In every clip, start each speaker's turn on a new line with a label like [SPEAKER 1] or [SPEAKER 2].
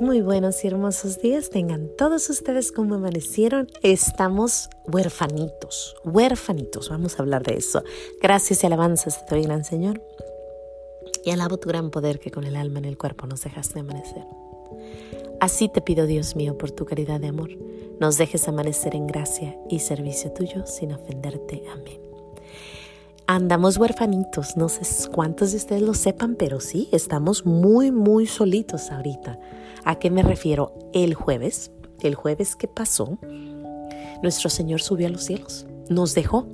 [SPEAKER 1] Muy buenos y hermosos días tengan todos ustedes como amanecieron. Estamos huérfanitos, huérfanitos. Vamos a hablar de eso. Gracias y alabanzas te doy, gran Señor. Y alabo tu gran poder que con el alma en el cuerpo nos dejaste amanecer. Así te pido, Dios mío, por tu caridad de amor, nos dejes amanecer en gracia y servicio tuyo sin ofenderte. Amén. Andamos huérfanitos, no sé cuántos de ustedes lo sepan, pero sí, estamos muy, muy solitos ahorita. ¿A qué me refiero? El jueves, el jueves que pasó, nuestro Señor subió a los cielos, nos dejó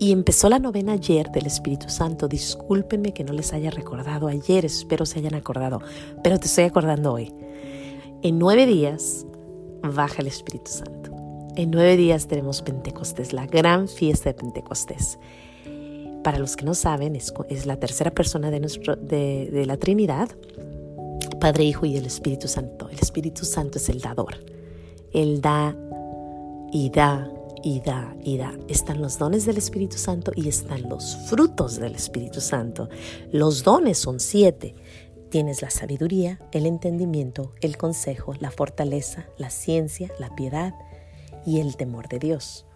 [SPEAKER 1] y empezó la novena ayer del Espíritu Santo. Discúlpenme que no les haya recordado ayer, espero se hayan acordado, pero te estoy acordando hoy. En nueve días baja el Espíritu Santo. En nueve días tenemos Pentecostés, la gran fiesta de Pentecostés. Para los que no saben, es, la tercera persona de, nuestro, de la Trinidad Padre, Hijo y el Espíritu Santo. El Espíritu Santo es el dador. Él da y da y da y da. Están los dones del Espíritu Santo y están los frutos del Espíritu Santo. Los dones son siete. Tienes la sabiduría, el entendimiento, el consejo, la fortaleza, la ciencia, la piedad y el temor de Dios.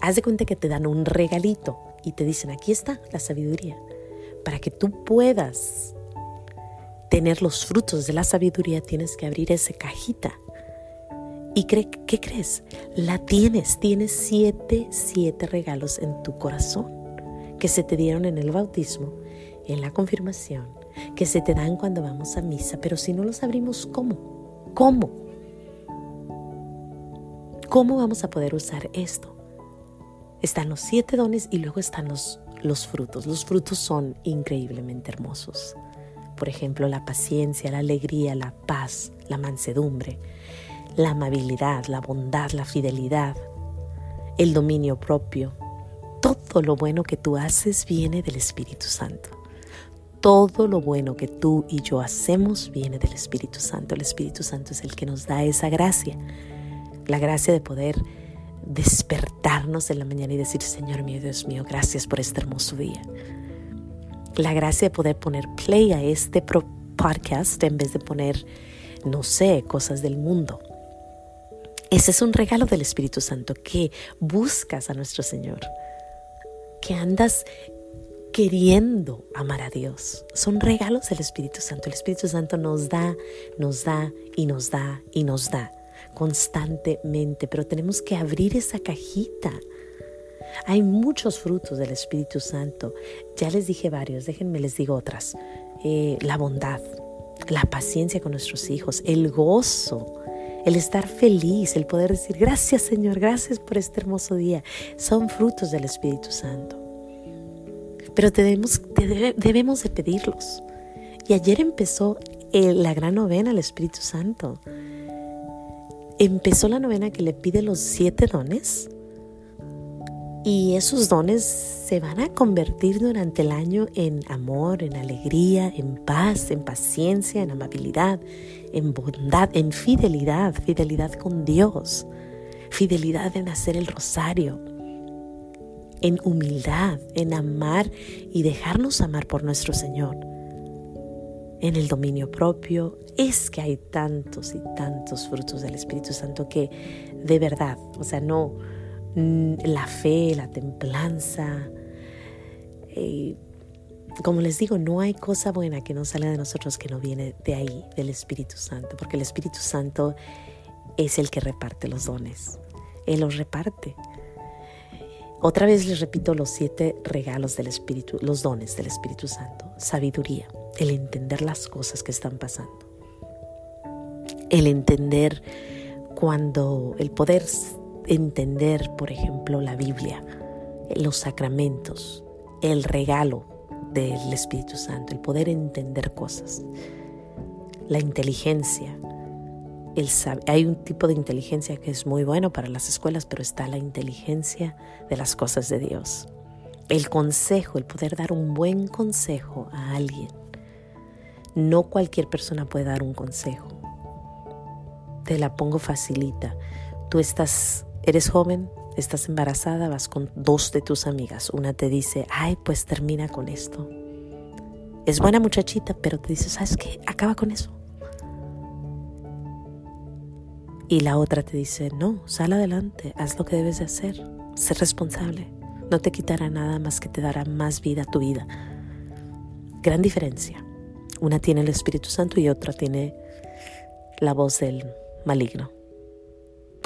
[SPEAKER 1] Haz de cuenta que te dan un regalito y te dicen, aquí está la sabiduría, para que tú puedas tener los frutos de la sabiduría, tienes que abrir esa cajita. ¿Y qué crees? La tienes, tienes siete, siete regalos en tu corazón que se te dieron en el bautismo, en la confirmación, que se te dan cuando vamos a misa, pero si no los abrimos, ¿cómo? ¿Cómo? ¿Cómo vamos a poder usar esto? Están los siete dones y luego están los, los frutos. Los frutos son increíblemente hermosos por ejemplo, la paciencia, la alegría, la paz, la mansedumbre, la amabilidad, la bondad, la fidelidad, el dominio propio. Todo lo bueno que tú haces viene del Espíritu Santo. Todo lo bueno que tú y yo hacemos viene del Espíritu Santo. El Espíritu Santo es el que nos da esa gracia, la gracia de poder despertarnos en la mañana y decir, Señor mío, Dios mío, gracias por este hermoso día la gracia de poder poner play a este podcast en vez de poner, no sé, cosas del mundo. Ese es un regalo del Espíritu Santo que buscas a nuestro Señor, que andas queriendo amar a Dios. Son regalos del Espíritu Santo. El Espíritu Santo nos da, nos da y nos da y nos da constantemente, pero tenemos que abrir esa cajita hay muchos frutos del Espíritu Santo. Ya les dije varios, déjenme les digo otras. Eh, la bondad, la paciencia con nuestros hijos, el gozo, el estar feliz, el poder decir gracias Señor, gracias por este hermoso día. Son frutos del Espíritu Santo. Pero debemos, debemos de pedirlos. Y ayer empezó eh, la gran novena al Espíritu Santo. Empezó la novena que le pide los siete dones y esos dones se van a convertir durante el año en amor, en alegría, en paz, en paciencia, en amabilidad, en bondad, en fidelidad, fidelidad con Dios, fidelidad en hacer el rosario, en humildad, en amar y dejarnos amar por nuestro Señor, en el dominio propio. Es que hay tantos y tantos frutos del Espíritu Santo que de verdad, o sea, no la fe, la templanza. Eh, como les digo, no hay cosa buena que no salga de nosotros que no viene de ahí, del Espíritu Santo, porque el Espíritu Santo es el que reparte los dones. Él los reparte. Otra vez les repito los siete regalos del Espíritu, los dones del Espíritu Santo. Sabiduría, el entender las cosas que están pasando. El entender cuando el poder entender, por ejemplo, la Biblia, los sacramentos, el regalo del Espíritu Santo, el poder entender cosas, la inteligencia. El hay un tipo de inteligencia que es muy bueno para las escuelas, pero está la inteligencia de las cosas de Dios. El consejo, el poder dar un buen consejo a alguien. No cualquier persona puede dar un consejo. Te la pongo facilita. Tú estás Eres joven, estás embarazada, vas con dos de tus amigas. Una te dice, ay, pues termina con esto. Es buena muchachita, pero te dice, ¿sabes qué? Acaba con eso. Y la otra te dice, no, sal adelante, haz lo que debes de hacer, sé responsable. No te quitará nada más que te dará más vida a tu vida. Gran diferencia. Una tiene el Espíritu Santo y otra tiene la voz del maligno.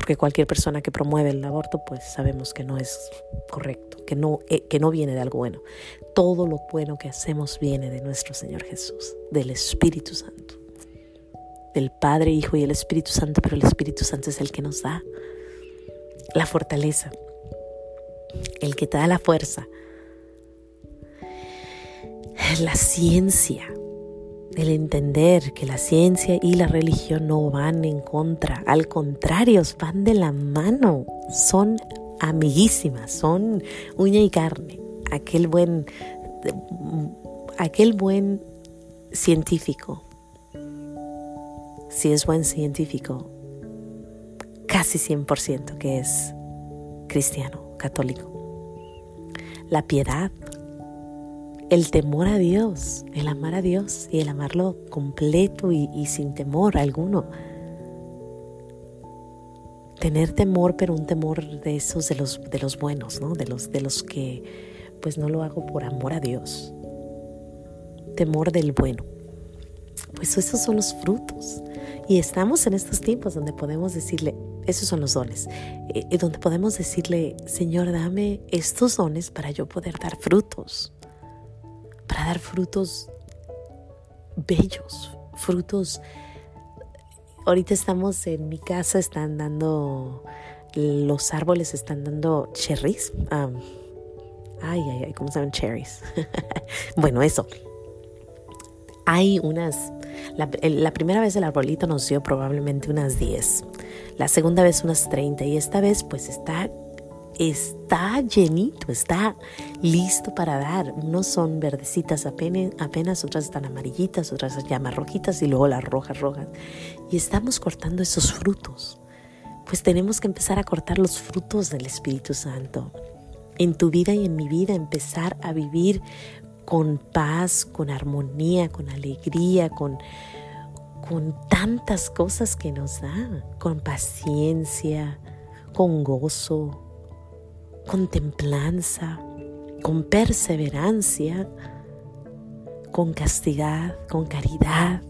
[SPEAKER 1] Porque cualquier persona que promueve el aborto, pues sabemos que no es correcto, que no, eh, que no viene de algo bueno. Todo lo bueno que hacemos viene de nuestro Señor Jesús, del Espíritu Santo del Padre, Hijo y el Espíritu Santo, pero el Espíritu Santo es el que nos da la fortaleza, el que te da la fuerza, la ciencia, el entender que la ciencia y la religión no van en contra, al contrario, van de la mano, son amiguísimas, son uña y carne. Aquel buen, aquel buen científico si es buen científico, casi 100% que es cristiano, católico. La piedad, el temor a Dios, el amar a Dios y el amarlo completo y, sin temor alguno. Tener temor, pero un temor de esos de los, de los buenos, ¿no? De los, de los que pues no lo hago por amor a Dios. Temor del bueno. Pues esos son los frutos. Y estamos en estos tiempos donde podemos decirle, esos son los dones, y eh, donde podemos decirle, Señor, dame estos dones para yo poder dar frutos, para dar frutos bellos, frutos. Ahorita estamos en mi casa, están dando, los árboles están dando cherries. ay, ay, ay, ¿cómo se llaman cherries? bueno, eso. Hay unas la, primera vez el arbolito nos dio probablemente unas 10, la segunda vez unas 30 y esta vez pues está, está llenito, está listo para dar. Unos son verdecitas apenas, apenas, otras están amarillitas, otras llamas rojitas y luego las rojas rojas. Y estamos cortando esos frutos. Pues tenemos que empezar a cortar los frutos del Espíritu Santo. En tu vida y en mi vida empezar a vivir con paz, con armonía, con alegría, con, con tantas cosas que nos da, con paciencia, con gozo, con templanza, con perseverancia, con castidad, con caridad,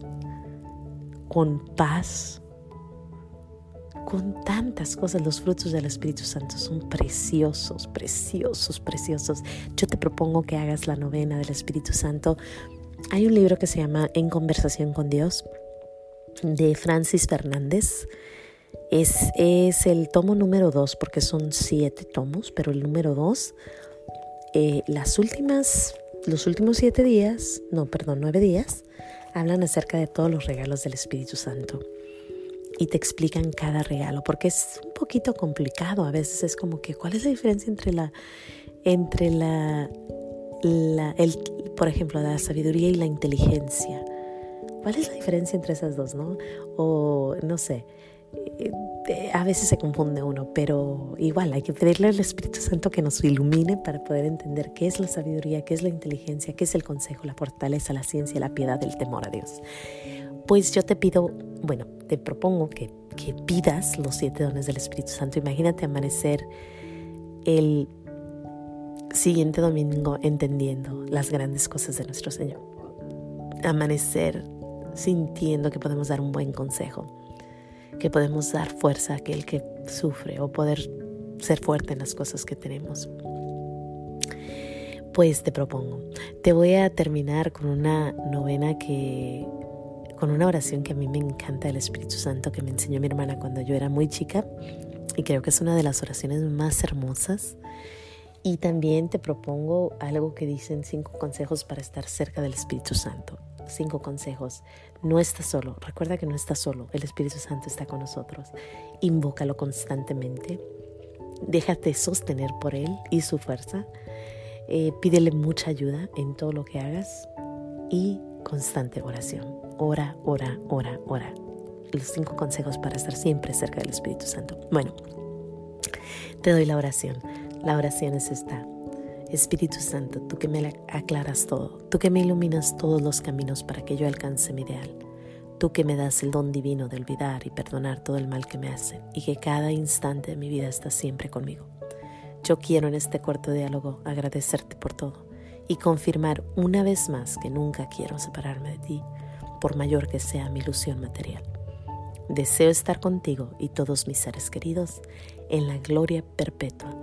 [SPEAKER 1] con paz, con tantas cosas. Los frutos del Espíritu Santo son preciosos, preciosos, preciosos. Yo te propongo que hagas la novena del Espíritu Santo. Hay un libro que se llama En conversación con Dios de Francis Fernández. Es, es el tomo número dos porque son siete tomos, pero el número dos, eh, las últimas, los últimos siete días, no, perdón, nueve días, hablan acerca de todos los regalos del Espíritu Santo y te explican cada regalo, porque es un poquito complicado. A veces es como que, ¿cuál es la diferencia entre la, entre la, el, por ejemplo, la sabiduría y la inteligencia? ¿Cuál es la diferencia entre esas dos, no? O no sé, a veces se confunde uno, pero igual hay que pedirle al Espíritu Santo que nos ilumine para poder entender qué es la sabiduría, qué es la inteligencia, qué es el consejo, la fortaleza, la ciencia, la piedad, el temor a Dios. Pues yo te pido, bueno, te propongo que, que pidas los siete dones del Espíritu Santo. Imagínate amanecer el siguiente domingo entendiendo las grandes cosas de nuestro Señor. Amanecer sintiendo que podemos dar un buen consejo, que podemos dar fuerza a aquel que sufre o poder ser fuerte en las cosas que tenemos. Pues te propongo, te voy a terminar con una novena que con una oración que a mí me encanta del Espíritu Santo que me enseñó mi hermana cuando yo era muy chica y creo que es una de las oraciones más hermosas. Y también te propongo algo que dicen cinco consejos para estar cerca del Espíritu Santo. Cinco consejos. No estás solo. Recuerda que no estás solo. El Espíritu Santo está con nosotros. Invócalo constantemente. Déjate sostener por Él y su fuerza. Eh, pídele mucha ayuda en todo lo que hagas. Y constante oración. Ora, ora, ora, ora. Los cinco consejos para estar siempre cerca del Espíritu Santo. Bueno, te doy la oración. La oración es esta. Espíritu Santo, tú que me aclaras todo, tú que me iluminas todos los caminos para que yo alcance mi ideal, Tú que me das el don divino de olvidar y perdonar todo el mal que me hacen y que cada instante de mi vida estás siempre conmigo. Yo quiero en este corto diálogo agradecerte por todo y confirmar una vez más que nunca quiero separarme de ti, por mayor que sea mi ilusión material. Deseo estar contigo y todos mis seres queridos en la gloria perpetua.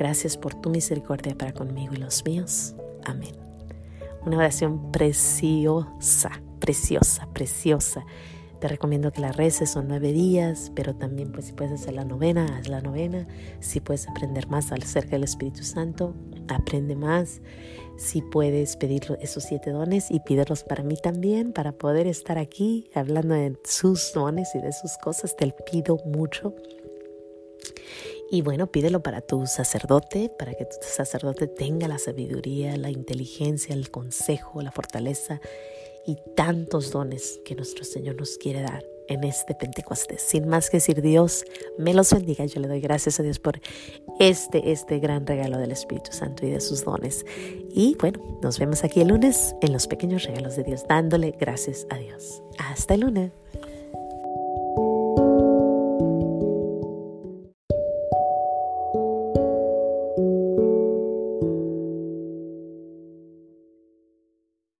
[SPEAKER 1] Gracias por tu misericordia para conmigo y los míos. Amén. Una oración preciosa, preciosa, preciosa. Te recomiendo que la reces, son nueve días, pero también pues si puedes hacer la novena, haz la novena. Si puedes aprender más acerca del Espíritu Santo, aprende más. Si puedes pedir esos siete dones y pídelos para mí también, para poder estar aquí hablando de sus dones y de sus cosas, te pido mucho. Y bueno, pídelo para tu sacerdote, para que tu sacerdote tenga la sabiduría, la inteligencia, el consejo, la fortaleza y tantos dones que nuestro Señor nos quiere dar en este Pentecostés. Sin más que decir, Dios me los bendiga. Yo le doy gracias a Dios por este, este gran regalo del Espíritu Santo y de sus dones. Y bueno, nos vemos aquí el lunes en los pequeños regalos de Dios, dándole gracias a Dios. Hasta el lunes.